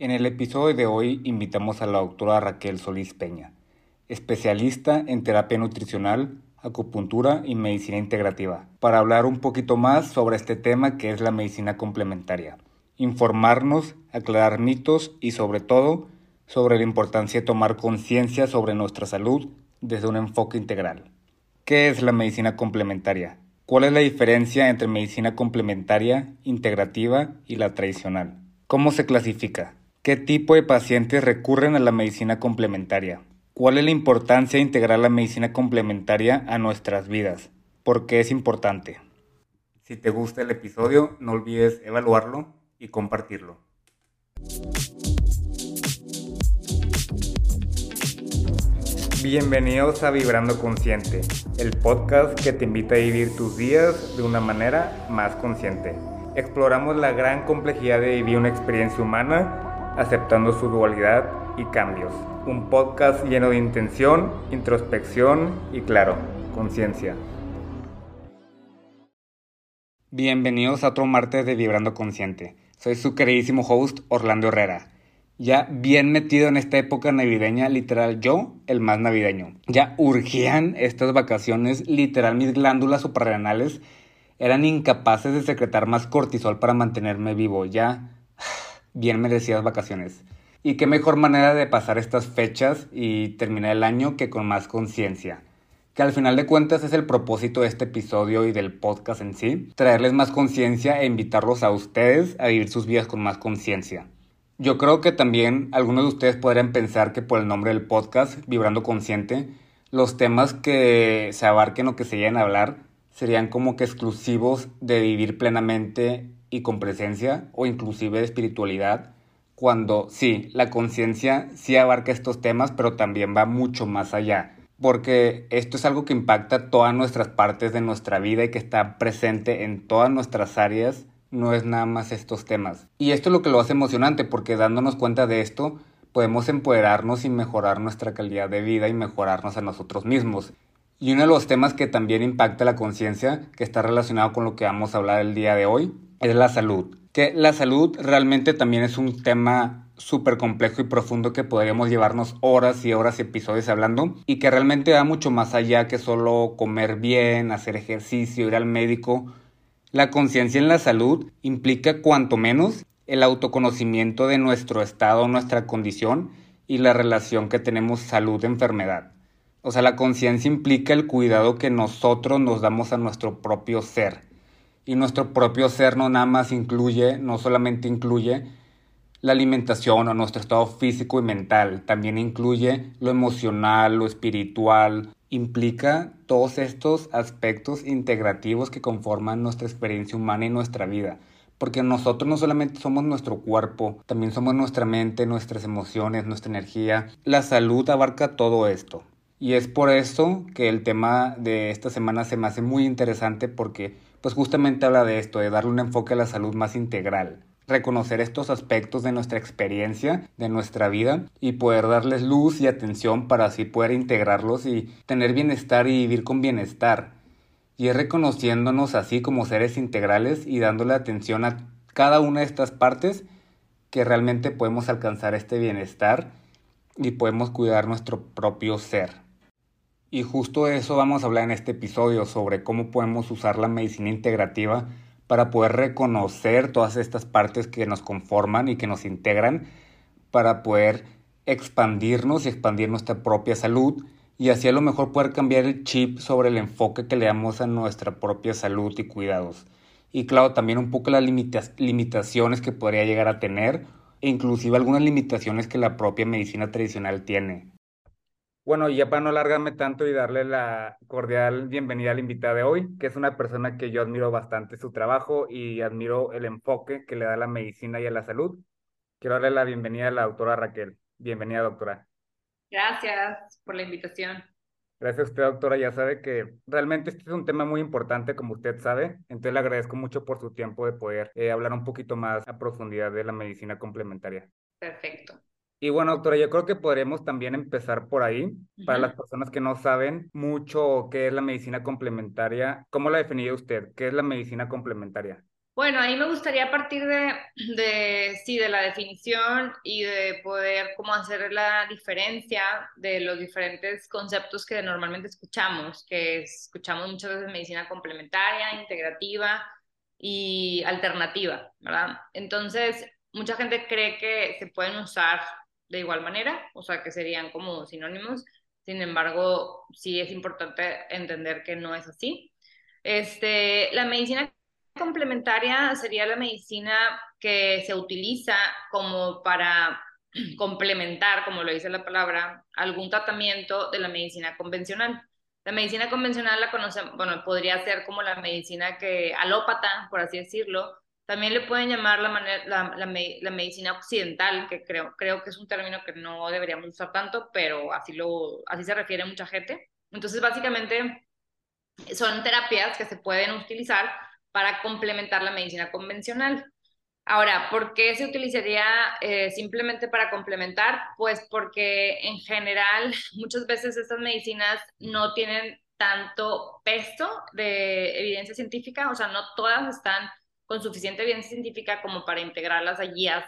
En el episodio de hoy invitamos a la doctora Raquel Solís Peña, especialista en terapia nutricional, acupuntura y medicina integrativa, para hablar un poquito más sobre este tema que es la medicina complementaria, informarnos, aclarar mitos y sobre todo sobre la importancia de tomar conciencia sobre nuestra salud desde un enfoque integral. ¿Qué es la medicina complementaria? ¿Cuál es la diferencia entre medicina complementaria, integrativa y la tradicional? ¿Cómo se clasifica? ¿Qué tipo de pacientes recurren a la medicina complementaria? ¿Cuál es la importancia de integrar la medicina complementaria a nuestras vidas? ¿Por qué es importante? Si te gusta el episodio, no olvides evaluarlo y compartirlo. Bienvenidos a Vibrando Consciente, el podcast que te invita a vivir tus días de una manera más consciente. Exploramos la gran complejidad de vivir una experiencia humana, aceptando su dualidad y cambios. Un podcast lleno de intención, introspección y, claro, conciencia. Bienvenidos a otro martes de Vibrando Consciente. Soy su queridísimo host Orlando Herrera ya bien metido en esta época navideña, literal yo, el más navideño. Ya urgían estas vacaciones, literal mis glándulas suprarrenales eran incapaces de secretar más cortisol para mantenerme vivo. Ya bien merecidas vacaciones. Y qué mejor manera de pasar estas fechas y terminar el año que con más conciencia. Que al final de cuentas es el propósito de este episodio y del podcast en sí, traerles más conciencia e invitarlos a ustedes a vivir sus vidas con más conciencia. Yo creo que también algunos de ustedes podrían pensar que por el nombre del podcast, Vibrando Consciente, los temas que se abarquen o que se lleguen a hablar serían como que exclusivos de vivir plenamente y con presencia o inclusive de espiritualidad, cuando sí, la conciencia sí abarca estos temas, pero también va mucho más allá, porque esto es algo que impacta todas nuestras partes de nuestra vida y que está presente en todas nuestras áreas no es nada más estos temas. Y esto es lo que lo hace emocionante porque dándonos cuenta de esto podemos empoderarnos y mejorar nuestra calidad de vida y mejorarnos a nosotros mismos. Y uno de los temas que también impacta la conciencia, que está relacionado con lo que vamos a hablar el día de hoy, es la salud. Que la salud realmente también es un tema súper complejo y profundo que podríamos llevarnos horas y horas y episodios hablando y que realmente va mucho más allá que solo comer bien, hacer ejercicio, ir al médico la conciencia en la salud implica cuanto menos el autoconocimiento de nuestro estado, nuestra condición y la relación que tenemos salud-enfermedad. O sea, la conciencia implica el cuidado que nosotros nos damos a nuestro propio ser. Y nuestro propio ser no nada más incluye, no solamente incluye la alimentación o nuestro estado físico y mental, también incluye lo emocional, lo espiritual, implica todos estos aspectos integrativos que conforman nuestra experiencia humana y nuestra vida. Porque nosotros no solamente somos nuestro cuerpo, también somos nuestra mente, nuestras emociones, nuestra energía. La salud abarca todo esto. Y es por eso que el tema de esta semana se me hace muy interesante porque pues justamente habla de esto, de darle un enfoque a la salud más integral reconocer estos aspectos de nuestra experiencia, de nuestra vida y poder darles luz y atención para así poder integrarlos y tener bienestar y vivir con bienestar. Y es reconociéndonos así como seres integrales y dándole atención a cada una de estas partes que realmente podemos alcanzar este bienestar y podemos cuidar nuestro propio ser. Y justo eso vamos a hablar en este episodio sobre cómo podemos usar la medicina integrativa para poder reconocer todas estas partes que nos conforman y que nos integran, para poder expandirnos y expandir nuestra propia salud y así a lo mejor poder cambiar el chip sobre el enfoque que le damos a nuestra propia salud y cuidados. Y claro, también un poco las limitaciones que podría llegar a tener, e inclusive algunas limitaciones que la propia medicina tradicional tiene. Bueno, y ya para no alargarme tanto y darle la cordial bienvenida a la invitada de hoy, que es una persona que yo admiro bastante su trabajo y admiro el enfoque que le da a la medicina y a la salud. Quiero darle la bienvenida a la doctora Raquel. Bienvenida, doctora. Gracias por la invitación. Gracias a usted, doctora. Ya sabe que realmente este es un tema muy importante, como usted sabe. Entonces le agradezco mucho por su tiempo de poder eh, hablar un poquito más a profundidad de la medicina complementaria. Perfecto. Y bueno, doctora, yo creo que podremos también empezar por ahí. Para las personas que no saben mucho qué es la medicina complementaria, ¿cómo la definiría usted? ¿Qué es la medicina complementaria? Bueno, ahí me gustaría partir de, de, sí, de la definición y de poder cómo hacer la diferencia de los diferentes conceptos que normalmente escuchamos, que escuchamos muchas veces medicina complementaria, integrativa y alternativa, ¿verdad? Entonces, mucha gente cree que se pueden usar de igual manera, o sea, que serían como sinónimos. Sin embargo, sí es importante entender que no es así. Este, la medicina complementaria sería la medicina que se utiliza como para complementar, como lo dice la palabra, algún tratamiento de la medicina convencional. La medicina convencional la conocemos, bueno, podría ser como la medicina que alópata, por así decirlo. También le pueden llamar la, la, la, medicina occidental, que creo, creo que es un término que no deberíamos usar tanto, pero así, lo, así se refiere mucha gente. Entonces, básicamente, son terapias que se pueden utilizar para complementar la medicina convencional. Ahora, ¿por qué se utilizaría eh, simplemente para complementar? Pues porque en general muchas veces estas medicinas no tienen tanto peso de evidencia científica, o sea, no todas están con suficiente evidencia científica como para integrarlas a guías,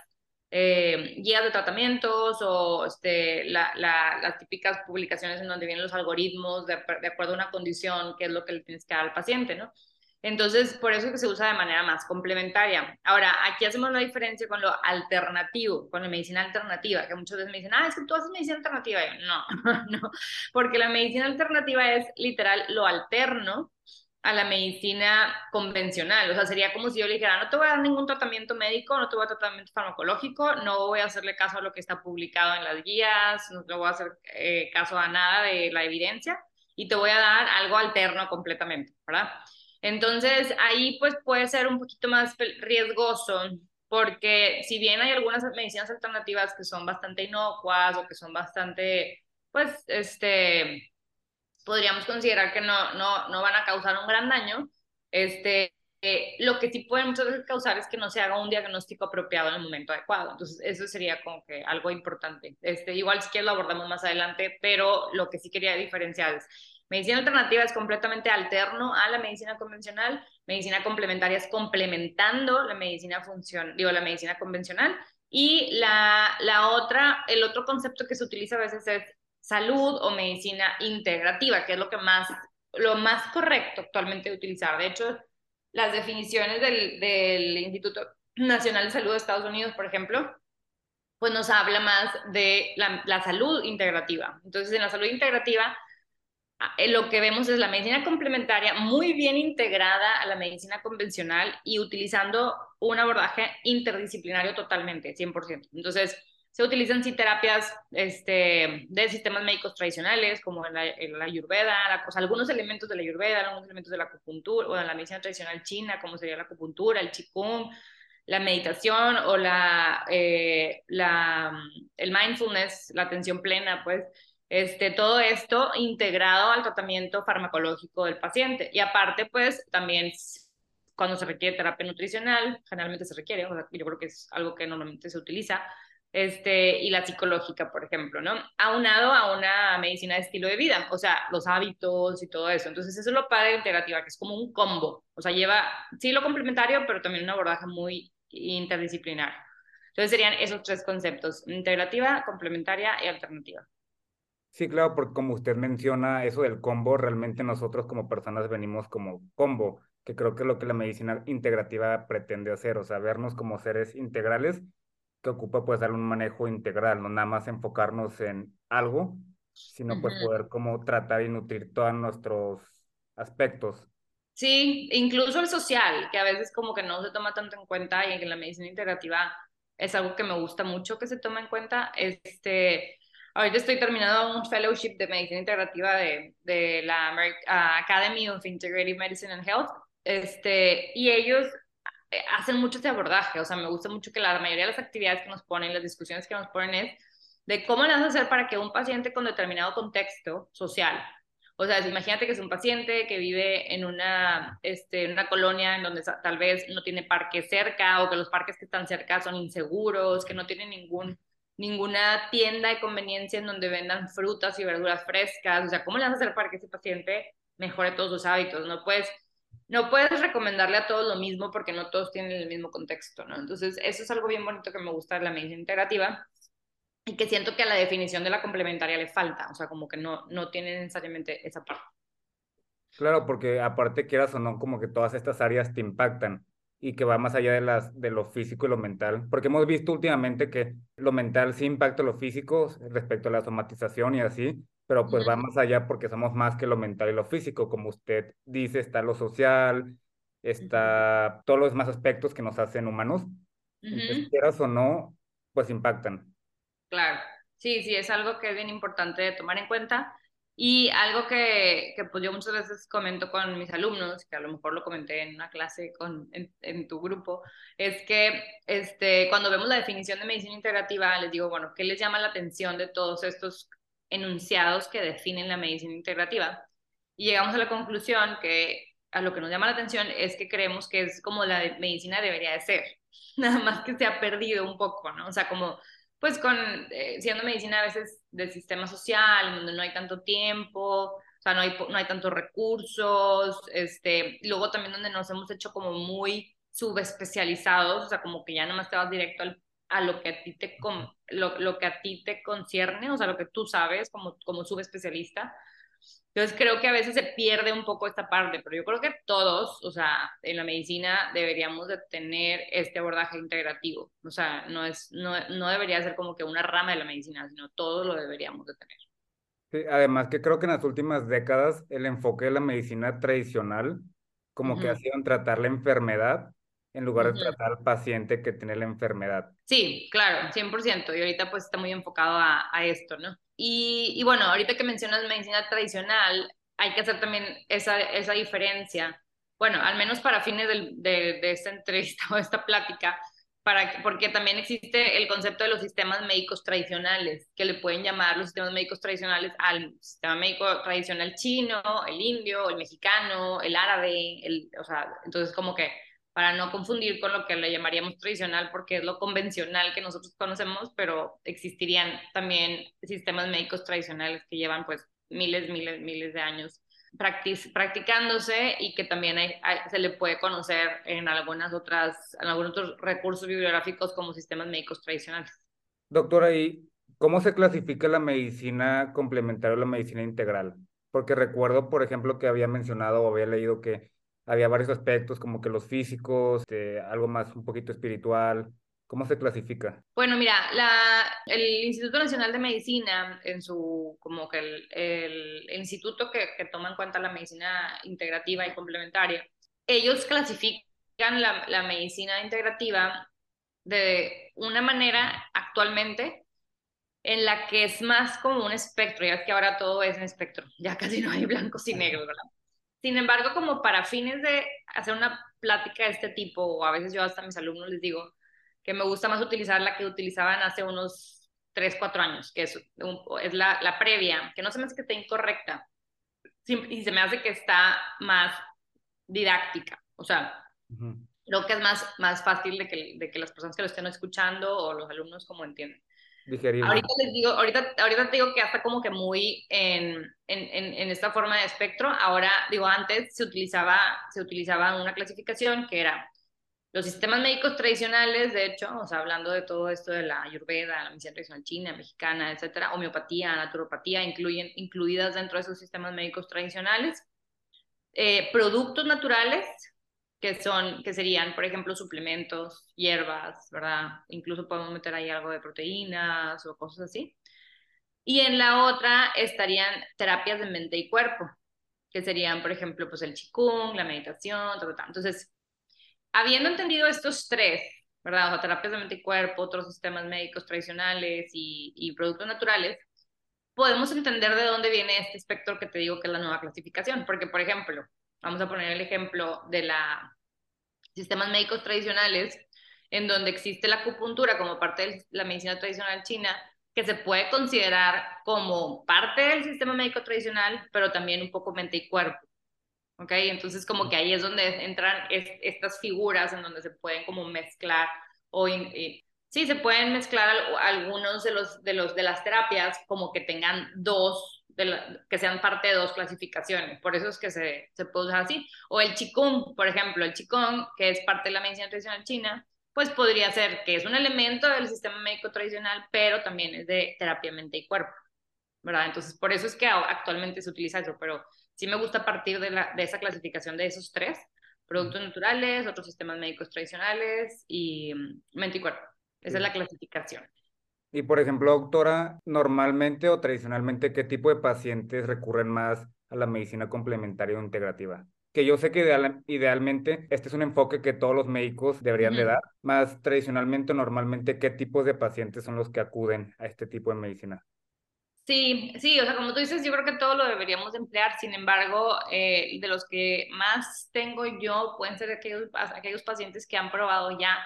eh, guías de tratamientos o este, las típicas publicaciones en donde vienen los algoritmos de, acuerdo a una condición, qué es lo que le tienes que dar al paciente, ¿no? Entonces, por eso es que se usa de manera más complementaria. Ahora, aquí hacemos la diferencia con lo alternativo, con la medicina alternativa, que muchas veces me dicen, ah, es que tú haces medicina alternativa. no, no, porque la medicina alternativa es literal lo alterno a la medicina convencional. O sea, sería como si yo le dijera, no te voy a dar ningún tratamiento médico, no te voy a dar tratamiento farmacológico, no voy a hacerle caso a lo que está publicado en las guías, no te voy a hacer eh, caso a nada de la evidencia y te voy a dar algo alterno completamente, ¿verdad? Entonces, ahí pues puede ser un poquito más riesgoso, porque si bien hay algunas medicinas alternativas que son bastante inocuas o que son bastante, pues, este, podríamos considerar que no, no, no van a causar un gran daño, este, eh, lo que sí puede muchas veces causar es que no se haga un diagnóstico apropiado en el momento adecuado. Entonces, eso sería como que algo importante. Este, igual si quieres lo abordamos más adelante, pero lo que sí quería diferenciar es Medicina alternativa es completamente alterno a la medicina convencional, medicina complementaria es complementando la medicina función, digo, la medicina convencional, y la, la otra, el otro concepto que se utiliza a veces es salud o medicina integrativa, que es lo que más, lo más correcto actualmente utilizar. De hecho, las definiciones del, del Instituto Nacional de Salud de Estados Unidos, por ejemplo, pues nos habla más de la, la salud integrativa. Entonces, en la salud integrativa Ah, eh, lo que vemos es la medicina complementaria muy bien integrada a la medicina convencional y utilizando un abordaje interdisciplinario totalmente, 100%. Entonces, se utilizan sí terapias este, de sistemas médicos tradicionales, como la, la ayurveda, algunos elementos de la ayurveda, algunos elementos de la acupuntura, o de la medicina tradicional china, como sería la acupuntura, el qigong, la meditación o la, eh, la, el mindfulness, la atención plena, pues, este, todo esto integrado al tratamiento farmacológico del paciente. Y aparte, pues también cuando se requiere terapia nutricional, generalmente se requiere, yo creo que es algo que normalmente se utiliza, este, y la psicológica, por ejemplo, ¿no? Aunado a una medicina de estilo de vida, o sea, los hábitos y todo eso. Entonces, eso es lo padre de integrativa, que es como un combo, o sea, lleva, sí, lo complementario, pero también un abordaje muy interdisciplinar. Entonces, serían esos tres conceptos, integrativa, complementaria y alternativa. Sí, claro, porque como usted menciona, eso del combo, realmente nosotros como personas venimos como combo, que creo que es lo que la medicina integrativa pretende hacer, o sea, vernos como seres integrales que ocupa pues dar un manejo integral, no nada más enfocarnos en algo, sino pues poder como tratar y nutrir todos nuestros aspectos. Sí, incluso el social, que a veces como que no se toma tanto en cuenta y en la medicina integrativa es algo que me gusta mucho que se tome en cuenta, este Ahorita estoy terminando un fellowship de medicina integrativa de, de la Academy of Integrative Medicine and Health, este, y ellos hacen mucho este abordaje, o sea, me gusta mucho que la mayoría de las actividades que nos ponen, las discusiones que nos ponen es de cómo le vas a hacer para que un paciente con determinado contexto social, o sea, imagínate que es un paciente que vive en una, este, una colonia en donde tal vez no tiene parque cerca o que los parques que están cerca son inseguros, que no tienen ningún ninguna tienda de conveniencia en donde vendan frutas y verduras frescas. O sea, ¿cómo le vas a hacer para que ese paciente mejore todos sus hábitos? No puedes no puedes recomendarle a todos lo mismo porque no todos tienen el mismo contexto, ¿no? Entonces, eso es algo bien bonito que me gusta de la medicina integrativa y que siento que a la definición de la complementaria le falta, o sea, como que no, no tiene necesariamente esa parte. Claro, porque aparte quieras o no, como que todas estas áreas te impactan y que va más allá de, las, de lo físico y lo mental, porque hemos visto últimamente que lo mental sí impacta lo físico respecto a la somatización y así, pero pues va más allá porque somos más que lo mental y lo físico, como usted dice, está lo social, está todos los demás aspectos que nos hacen humanos, entonces quieras o no, pues impactan. Claro, sí, sí, es algo que es bien importante de tomar en cuenta. Y algo que, que, pues yo muchas veces comento con mis alumnos, que a lo mejor lo comenté en una clase con, en, en, tu grupo, es que este, cuando vemos la definición de medicina integrativa, les digo, bueno, ¿qué les llama la atención de todos estos enunciados que definen la medicina integrativa? Y llegamos a la conclusión que a lo que nos llama la atención es que creemos que es como la medicina debería de ser, nada más que se ha perdido un poco, ¿no? O sea, como pues con, eh, siendo medicina a veces del sistema social, donde no hay tanto tiempo, o sea, no hay, no hay tantos recursos, este, luego también donde nos hemos hecho como muy subespecializados, o sea, como que ya nada más te vas directo al, a lo que a ti te, lo, lo, que a ti te concierne, o sea, lo que tú sabes como, como subespecialista, entonces creo que a veces se pierde un poco esta parte, pero yo creo que todos, o sea, en la medicina deberíamos de tener este abordaje integrativo. O sea, no, es, no, no debería ser como que una rama de la medicina, sino todo lo deberíamos de tener. Sí, además que creo que en las últimas décadas el enfoque de la medicina tradicional como que ha sido en tratar la enfermedad en lugar de tratar al paciente que tiene la enfermedad. Sí, claro, 100%. Y ahorita pues está muy enfocado a, a esto, ¿no? Y, y, bueno, ahorita que mencionas medicina tradicional, hay que hacer también esa, esa diferencia. Bueno, al menos para fines de, de, de esta entrevista o esta plática, para, porque también existe el concepto de los sistemas médicos tradicionales, que le pueden llamar los sistemas médicos tradicionales al sistema médico tradicional chino, el indio, el mexicano, el árabe, el, o sea, entonces como que para no confundir con lo que le llamaríamos tradicional, porque es lo convencional que nosotros conocemos, pero existirían también sistemas médicos tradicionales que llevan pues miles, miles, miles de años practicándose y que también se le puede conocer en algunas otras, en algunos otros recursos bibliográficos como sistemas médicos tradicionales. Doctora, ¿y cómo se clasifica la medicina complementaria o la medicina integral? Porque recuerdo, por ejemplo, que había mencionado o había leído que había varios aspectos como que los físicos, este, algo más un poquito espiritual. ¿Cómo se clasifica? Bueno, mira, la, el Instituto Nacional de Medicina, en su, como que el, el, instituto que, que, toma en cuenta la medicina integrativa y complementaria, ellos clasifican la, la medicina integrativa de una manera actualmente en la que es más como un espectro, ya es que ahora todo es en espectro, ya casi no hay blancos y negros, ¿verdad? Sin embargo, como para fines de hacer una plática de este tipo, o a veces yo hasta a mis alumnos les digo que me gusta más utilizar la que utilizaban hace unos 3, 4 años, que es, es la, la, previa, que no se me hace que esté incorrecta, y se me hace que está más didáctica, o sea, creo que es más, más fácil de que, de que las personas que lo estén escuchando o los alumnos como entienden. Ahorita les digo, ahorita, ahorita te digo que hasta como que muy en, en, en, esta forma de espectro. Ahora, digo, antes se utilizaba, se utilizaba una clasificación que era los sistemas médicos tradicionales, de hecho, o sea, hablando de todo esto de la ayurveda, la medicina tradicional china, mexicana, etcétera, homeopatía, naturopatía, incluyen, incluidas dentro de esos sistemas médicos tradicionales. Eh, productos naturales, que son, que serían, por ejemplo, suplementos, hierbas, ¿verdad? Incluso podemos meter ahí algo de proteínas o cosas así. Y en la otra estarían terapias de mente y cuerpo, que serían, por ejemplo, pues el qigong, la meditación, todo, todo. Entonces, habiendo entendido estos tres, ¿verdad? O sea, terapias de mente y cuerpo, otros sistemas médicos tradicionales y, y productos naturales, podemos entender de dónde viene este espectro que te digo que es la nueva clasificación. Porque, por ejemplo, Vamos a poner el ejemplo de la sistemas médicos tradicionales, en donde existe la acupuntura como parte de la medicina tradicional china, que se puede considerar como parte del sistema médico tradicional, pero también un poco mente y cuerpo. ¿Ok? Entonces, como que ahí es donde entran estas figuras en donde se pueden como mezclar o sí, se pueden mezclar algunos de los, de los de las terapias como que tengan dos que sean parte de dos clasificaciones. Por eso es que se, se puede usar así. O el Qigong, por ejemplo, el Qigong, que es parte de la medicina tradicional china, pues podría ser que es un elemento del sistema médico tradicional, pero también es de terapia mente y cuerpo, ¿verdad? Entonces, por eso es que actualmente se utiliza eso, pero sí me gusta partir de, la, de esa clasificación de esos tres, productos naturales, otros sistemas médicos tradicionales y mm, mente y cuerpo. Esa es la clasificación. Y por ejemplo, doctora, normalmente o tradicionalmente, ¿qué tipo de pacientes recurren más a la medicina complementaria o integrativa? que yo sé que idealmente este es un enfoque que todos los médicos deberían de dar, más tradicionalmente, normalmente, ¿qué tipos de pacientes son los que acuden a este tipo de medicina? Sí, sí, o sea, como tú dices, yo creo que todo lo deberíamos emplear, sin embargo, eh, de los que más tengo yo, pueden ser aquellos, aquellos pacientes que han probado ya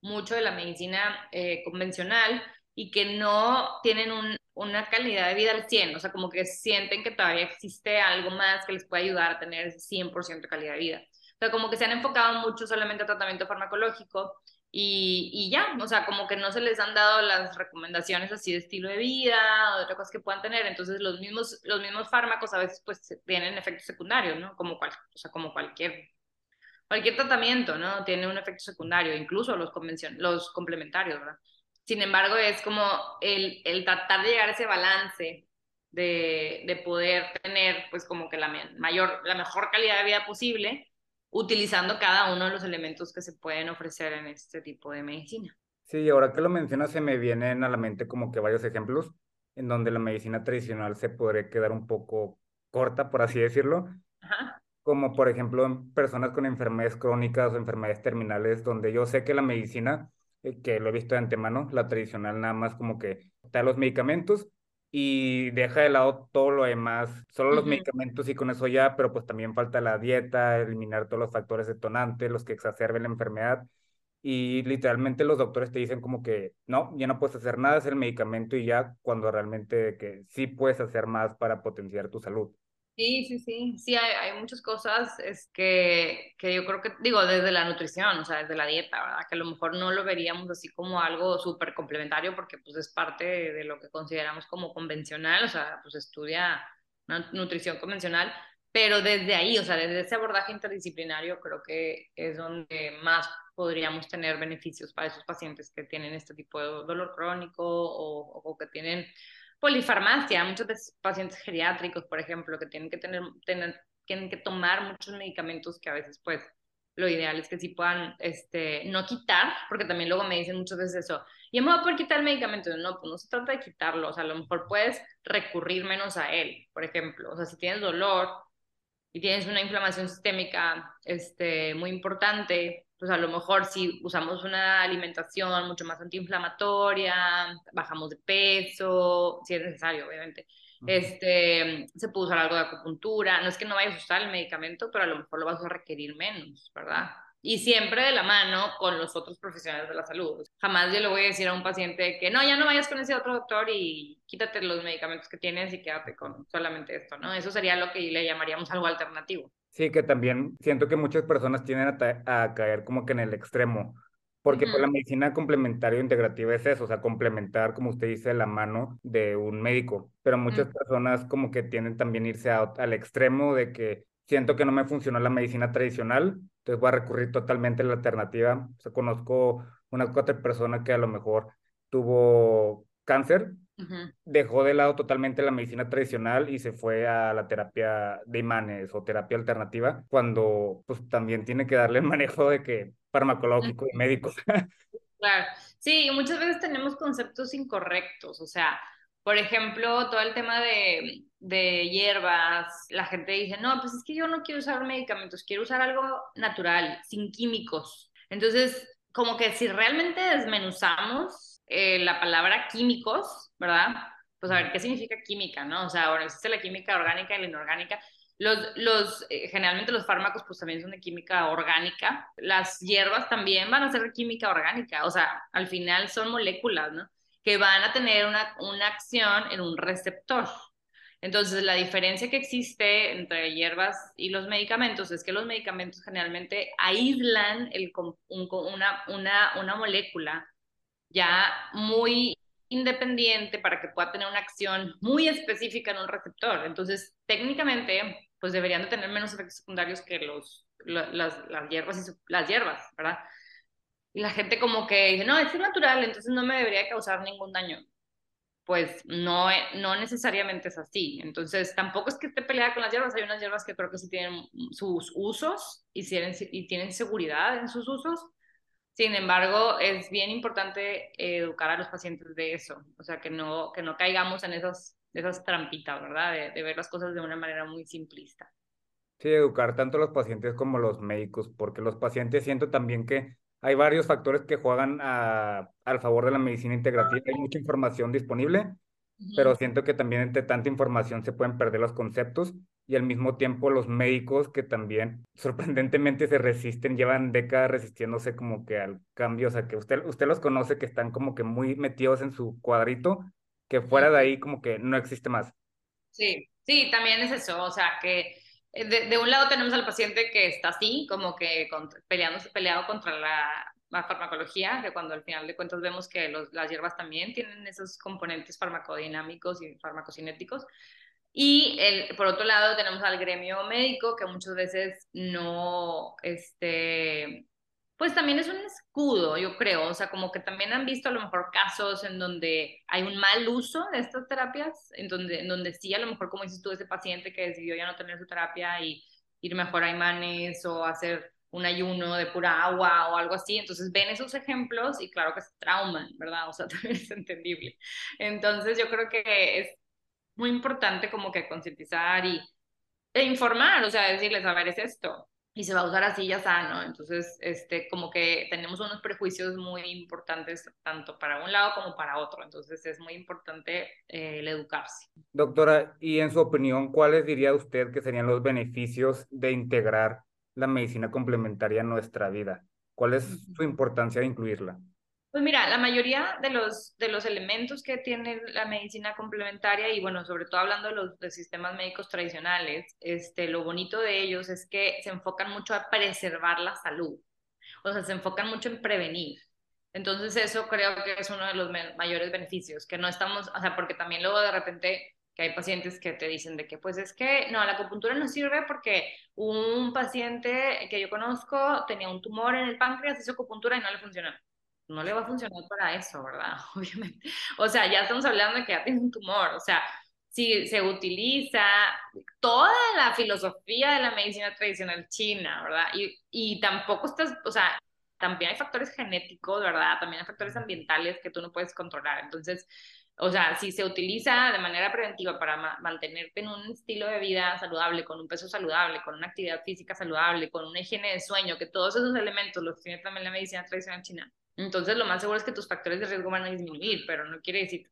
mucho de la medicina eh, convencional y que no tienen un, una calidad de vida al 100, o sea, como que sienten que todavía existe algo más que les puede ayudar a tener ese 100% de calidad de vida. O sea, como que se han enfocado mucho solamente a tratamiento farmacológico y, y, ya, o sea, como que no se les han dado las recomendaciones así de estilo de vida o de otras cosas que puedan tener, entonces los mismos, los mismos fármacos a veces pues tienen efectos secundarios, ¿no? Como, cual, o sea, como cualquier, cualquier tratamiento, ¿no? Tiene un efecto secundario, incluso los, los complementarios, ¿verdad? Sin embargo, es como el, el tratar de llegar a ese balance de, de, poder tener, pues, como que la mayor, la mejor calidad de vida posible, utilizando cada uno de los elementos que se pueden ofrecer en este tipo de medicina. Sí, ahora que lo mencionas, se me vienen a la mente como que varios ejemplos en donde la medicina tradicional se podría quedar un poco corta, por así decirlo. Ajá. Como por ejemplo en personas con enfermedades crónicas o enfermedades terminales, donde yo sé que la medicina que lo he visto de antemano, la tradicional nada más como que da los medicamentos y deja de lado todo lo demás, solo los medicamentos y con eso ya, pero pues también falta la dieta, eliminar todos los factores detonantes, los que exacerben la enfermedad. Y literalmente los doctores te dicen como que no, ya no puedes hacer nada, es el medicamento y ya, cuando realmente que sí puedes hacer más para potenciar tu salud. Sí, sí, sí, sí, hay, hay muchas cosas es que, que yo creo que, digo, desde la nutrición, o sea, desde la dieta, ¿verdad? Que a lo mejor no lo veríamos así como algo súper complementario porque pues es parte de, lo que consideramos como convencional, o sea, pues estudia nutrición convencional, pero desde ahí, o sea, desde ese abordaje interdisciplinario creo que es donde más podríamos tener beneficios para esos pacientes que tienen este tipo de dolor crónico o, o que tienen polifarmacia, muchos pacientes geriátricos, por ejemplo, que tienen que tener, tienen que tomar muchos medicamentos que a veces, pues, lo ideal es que sí puedan, este, no quitar, porque también luego me dicen muchas veces eso, y me voy a quitar el medicamento, no, pues no se trata de quitarlo, o sea, a lo mejor puedes recurrir menos a él, por ejemplo, o sea, si tienes dolor y tienes una inflamación sistémica, este, muy importante, pues a lo mejor si usamos una alimentación mucho más antiinflamatoria, bajamos de peso, si es necesario, obviamente, este, se puede usar algo de acupuntura, no es que no vayas a usar el medicamento, pero a lo mejor lo vas a requerir menos, ¿verdad? Y siempre de la mano con los otros profesionales de la salud. Jamás yo le voy a decir a un paciente que no, ya no vayas con ese otro doctor y quítate los medicamentos que tienes y quédate con solamente esto, ¿no? Eso sería lo que le llamaríamos algo alternativo. Sí, que también siento que muchas personas tienden a, caer como que en el extremo, porque pues, la medicina complementaria o integrativa es eso, o sea, complementar, como usted dice, la mano de un médico, pero muchas personas como que tienden también a irse al extremo de que siento que no me funcionó la medicina tradicional, entonces voy a recurrir totalmente a la alternativa. O sea, conozco una otra persona que a lo mejor tuvo cáncer Dejó de lado totalmente la medicina tradicional y se fue a la terapia de imanes o terapia alternativa, cuando pues también tiene que darle el manejo de que farmacológico y médico. Claro, sí, muchas veces tenemos conceptos incorrectos, o sea, por ejemplo, todo el tema de, de hierbas, la gente dice, no, pues es que yo no quiero usar medicamentos, quiero usar algo natural, sin químicos. Entonces, como que si realmente desmenuzamos eh, la palabra químicos, ¿verdad? Pues a ver, ¿qué significa química, no? O sea, ahora existe la química orgánica y la inorgánica. Los, los, eh, generalmente los fármacos pues también son de química orgánica. Las hierbas también van a ser de química orgánica. O sea, al final son moléculas, ¿no? Que van a tener una, una acción en un receptor. Entonces, la diferencia que existe entre hierbas y los medicamentos es que los medicamentos generalmente aíslan una, molécula ya muy independiente para que pueda tener una acción muy específica en un receptor. Entonces, técnicamente, pues deberían de tener menos efectos secundarios que los, las hierbas, ¿verdad? Y la gente como que dice, no, es natural, entonces no me debería causar ningún daño. Pues no, no necesariamente es así. Entonces, tampoco es que esté peleada con las hierbas. Hay unas hierbas que creo que sí tienen sus usos y tienen, y tienen seguridad en sus usos sin embargo, es bien importante educar a los pacientes de eso, o sea, que no, que no caigamos en esas, esas trampitas, ¿verdad? De, de ver las cosas de una manera muy simplista. Sí, educar tanto a los pacientes como a los médicos, porque los pacientes siento también que hay varios factores que juegan a, al favor de la medicina integrativa. Hay mucha información disponible, pero siento que también entre tanta información se pueden perder los conceptos y al mismo tiempo los médicos que también sorprendentemente se resisten, llevan décadas resistiéndose como que al cambio, o sea, que usted, usted los conoce que están como que muy metidos en su cuadrito, que fuera de ahí como que no existe más. Sí, sí, también es eso, o sea, que de, de un lado tenemos al paciente que está así, como que peleándose, peleado contra la, la, farmacología, que cuando al final de cuentas vemos que los, las hierbas también tienen esos componentes farmacodinámicos y farmacocinéticos, y el, por otro lado tenemos al gremio médico que muchas veces no, este, pues también es un escudo, yo creo, o sea, como que también han visto a lo mejor casos en donde hay un mal uso de estas terapias, en donde, en donde sí, a lo mejor como dices tú, ese paciente que decidió ya no tener su terapia y ir mejor a imanes o hacer un ayuno de pura agua o algo así. Entonces ven esos ejemplos y claro que se trauman, ¿verdad? O sea, también es entendible. Entonces yo creo que es muy importante como que concientizar y e informar, o sea, decirles, a ver, es esto, y se va a usar así ya sano. Entonces, este, como que tenemos unos prejuicios muy importantes tanto para un lado como para otro. Entonces, es muy importante eh, el educarse. Doctora, y en su opinión, ¿cuáles diría usted que serían los beneficios de integrar la medicina complementaria en nuestra vida? ¿Cuál es su importancia de incluirla? Pues mira, la mayoría de los, de los elementos que tiene la medicina complementaria y bueno, sobre todo hablando de los de sistemas médicos tradicionales, este, lo bonito de ellos es que se enfocan mucho a preservar la salud, o sea, se enfocan mucho en prevenir. Entonces eso creo que es uno de los mayores beneficios, que no estamos, o sea, porque también luego de repente que hay pacientes que te dicen de que pues es que no, la acupuntura no sirve porque un paciente que yo conozco tenía un tumor en el páncreas, hizo acupuntura y no le funcionó no le va a funcionar para eso, ¿verdad? Obviamente. O sea, ya estamos hablando de que ya tiene un tumor, o sea, si se utiliza toda la filosofía de la medicina tradicional china, ¿verdad? Y, y tampoco estás, o sea, también hay factores genéticos, ¿verdad? También hay factores ambientales que tú no puedes controlar. Entonces, o sea, si se utiliza de manera preventiva para mantenerte en un estilo de vida saludable, con un peso saludable, con una actividad física saludable, con una higiene de sueño, que todos esos elementos los tiene también la medicina tradicional china, entonces, lo más seguro es que tus factores de riesgo van a disminuir, pero no quiere decir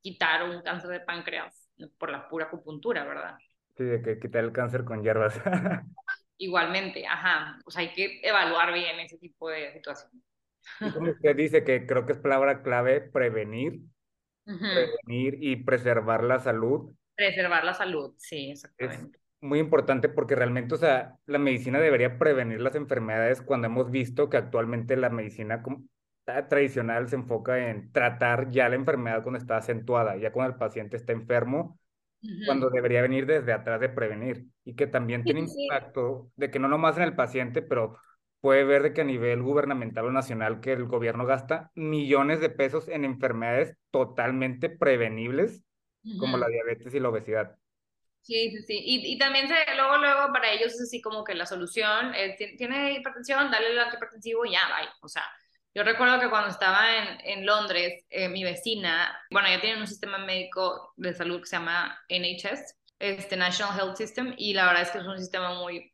quitar un cáncer de páncreas por la pura acupuntura, ¿verdad? Sí, de que quitar el cáncer con hierbas. Igualmente, ajá. O sea, hay que evaluar bien ese tipo de situaciones. Como usted dice, que creo que es palabra clave, prevenir, prevenir y preservar la salud. Preservar la salud, sí, exactamente. Es muy importante porque realmente, o sea, la medicina debería prevenir las enfermedades cuando hemos visto que actualmente la medicina tradicional se enfoca en tratar ya la enfermedad cuando está acentuada, ya cuando el paciente está enfermo, cuando debería venir desde atrás de prevenir y que también tiene impacto de que no nomás en el paciente, pero puede ver de que a nivel gubernamental o nacional que el gobierno gasta millones de pesos en enfermedades totalmente prevenibles como la diabetes y la obesidad. Sí, sí, sí. Y, y también se, luego, luego para ellos es así como que la solución, es, tiene hipertensión, dale el antihipertensivo y ya, bye. O sea, yo recuerdo que cuando estaba en, en Londres, eh, mi vecina, bueno, ya tienen un sistema médico de salud que se llama NHS, este National Health System, y la verdad es que es un sistema muy,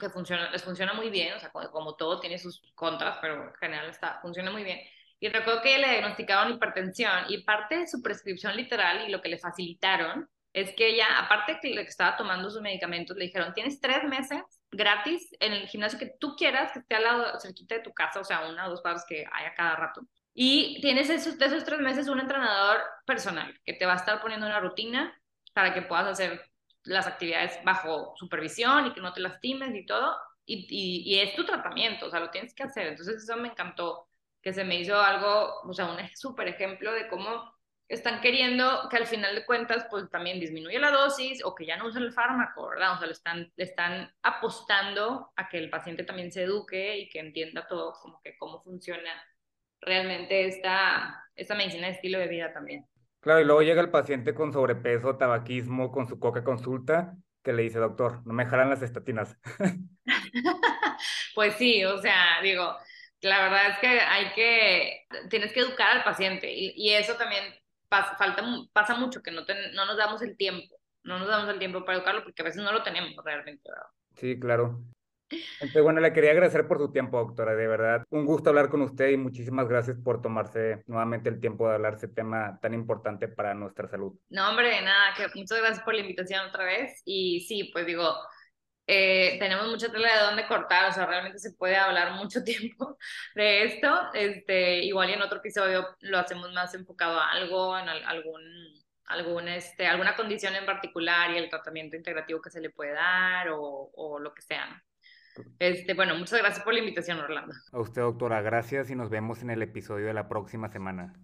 que funciona, les funciona muy bien, o sea, como, todo tiene sus contras, pero en general está, funciona muy bien. Y recuerdo que le diagnosticaron hipertensión y parte de su prescripción literal y lo que le facilitaron es que ella, aparte que le estaba tomando sus medicamentos, le dijeron, tienes tres meses gratis en el gimnasio que tú quieras, que esté al lado, cerquita de tu casa, o sea, una o dos cuadras que haya cada rato. Y tienes esos, de esos tres meses un entrenador personal que te va a estar poniendo una rutina para que puedas hacer las actividades bajo supervisión y que no te lastimes y todo. Y, y, y es tu tratamiento, o sea, lo tienes que hacer. Entonces eso me encantó, que se me hizo algo, o sea, un súper ejemplo de cómo están queriendo que al final de cuentas pues también disminuya la dosis o que ya no usen el fármaco, ¿verdad? O sea, le están, le están apostando a que el paciente también se eduque y que entienda todo como que cómo funciona realmente esta, esta medicina de estilo de vida también. Claro, y luego llega el paciente con sobrepeso, tabaquismo, con su coca consulta, que le dice, doctor, no me jalan las estatinas. pues sí, o sea, digo, la verdad es que hay que, tienes que educar al paciente y, eso también pasa, falta, pasa mucho, que no, no nos damos el tiempo, no nos damos el tiempo para educarlo porque a veces no lo tenemos realmente. Sí, claro. Entonces, bueno, le quería agradecer por su tiempo, doctora. De verdad, un gusto hablar con usted y muchísimas gracias por tomarse nuevamente el tiempo de hablar de este tema tan importante para nuestra salud. No, hombre, nada, que muchas gracias por la invitación otra vez. Y sí, pues digo, eh, tenemos mucha tela de dónde cortar, o sea, realmente se puede hablar mucho tiempo de esto. Este, igual y en otro episodio lo hacemos más enfocado a algo, en algún, algún, este, alguna condición en particular y el tratamiento integrativo que se le puede dar o, o lo que sea. Este, bueno, muchas gracias por la invitación, Orlando. A usted, doctora, gracias y nos vemos en el episodio de la próxima semana.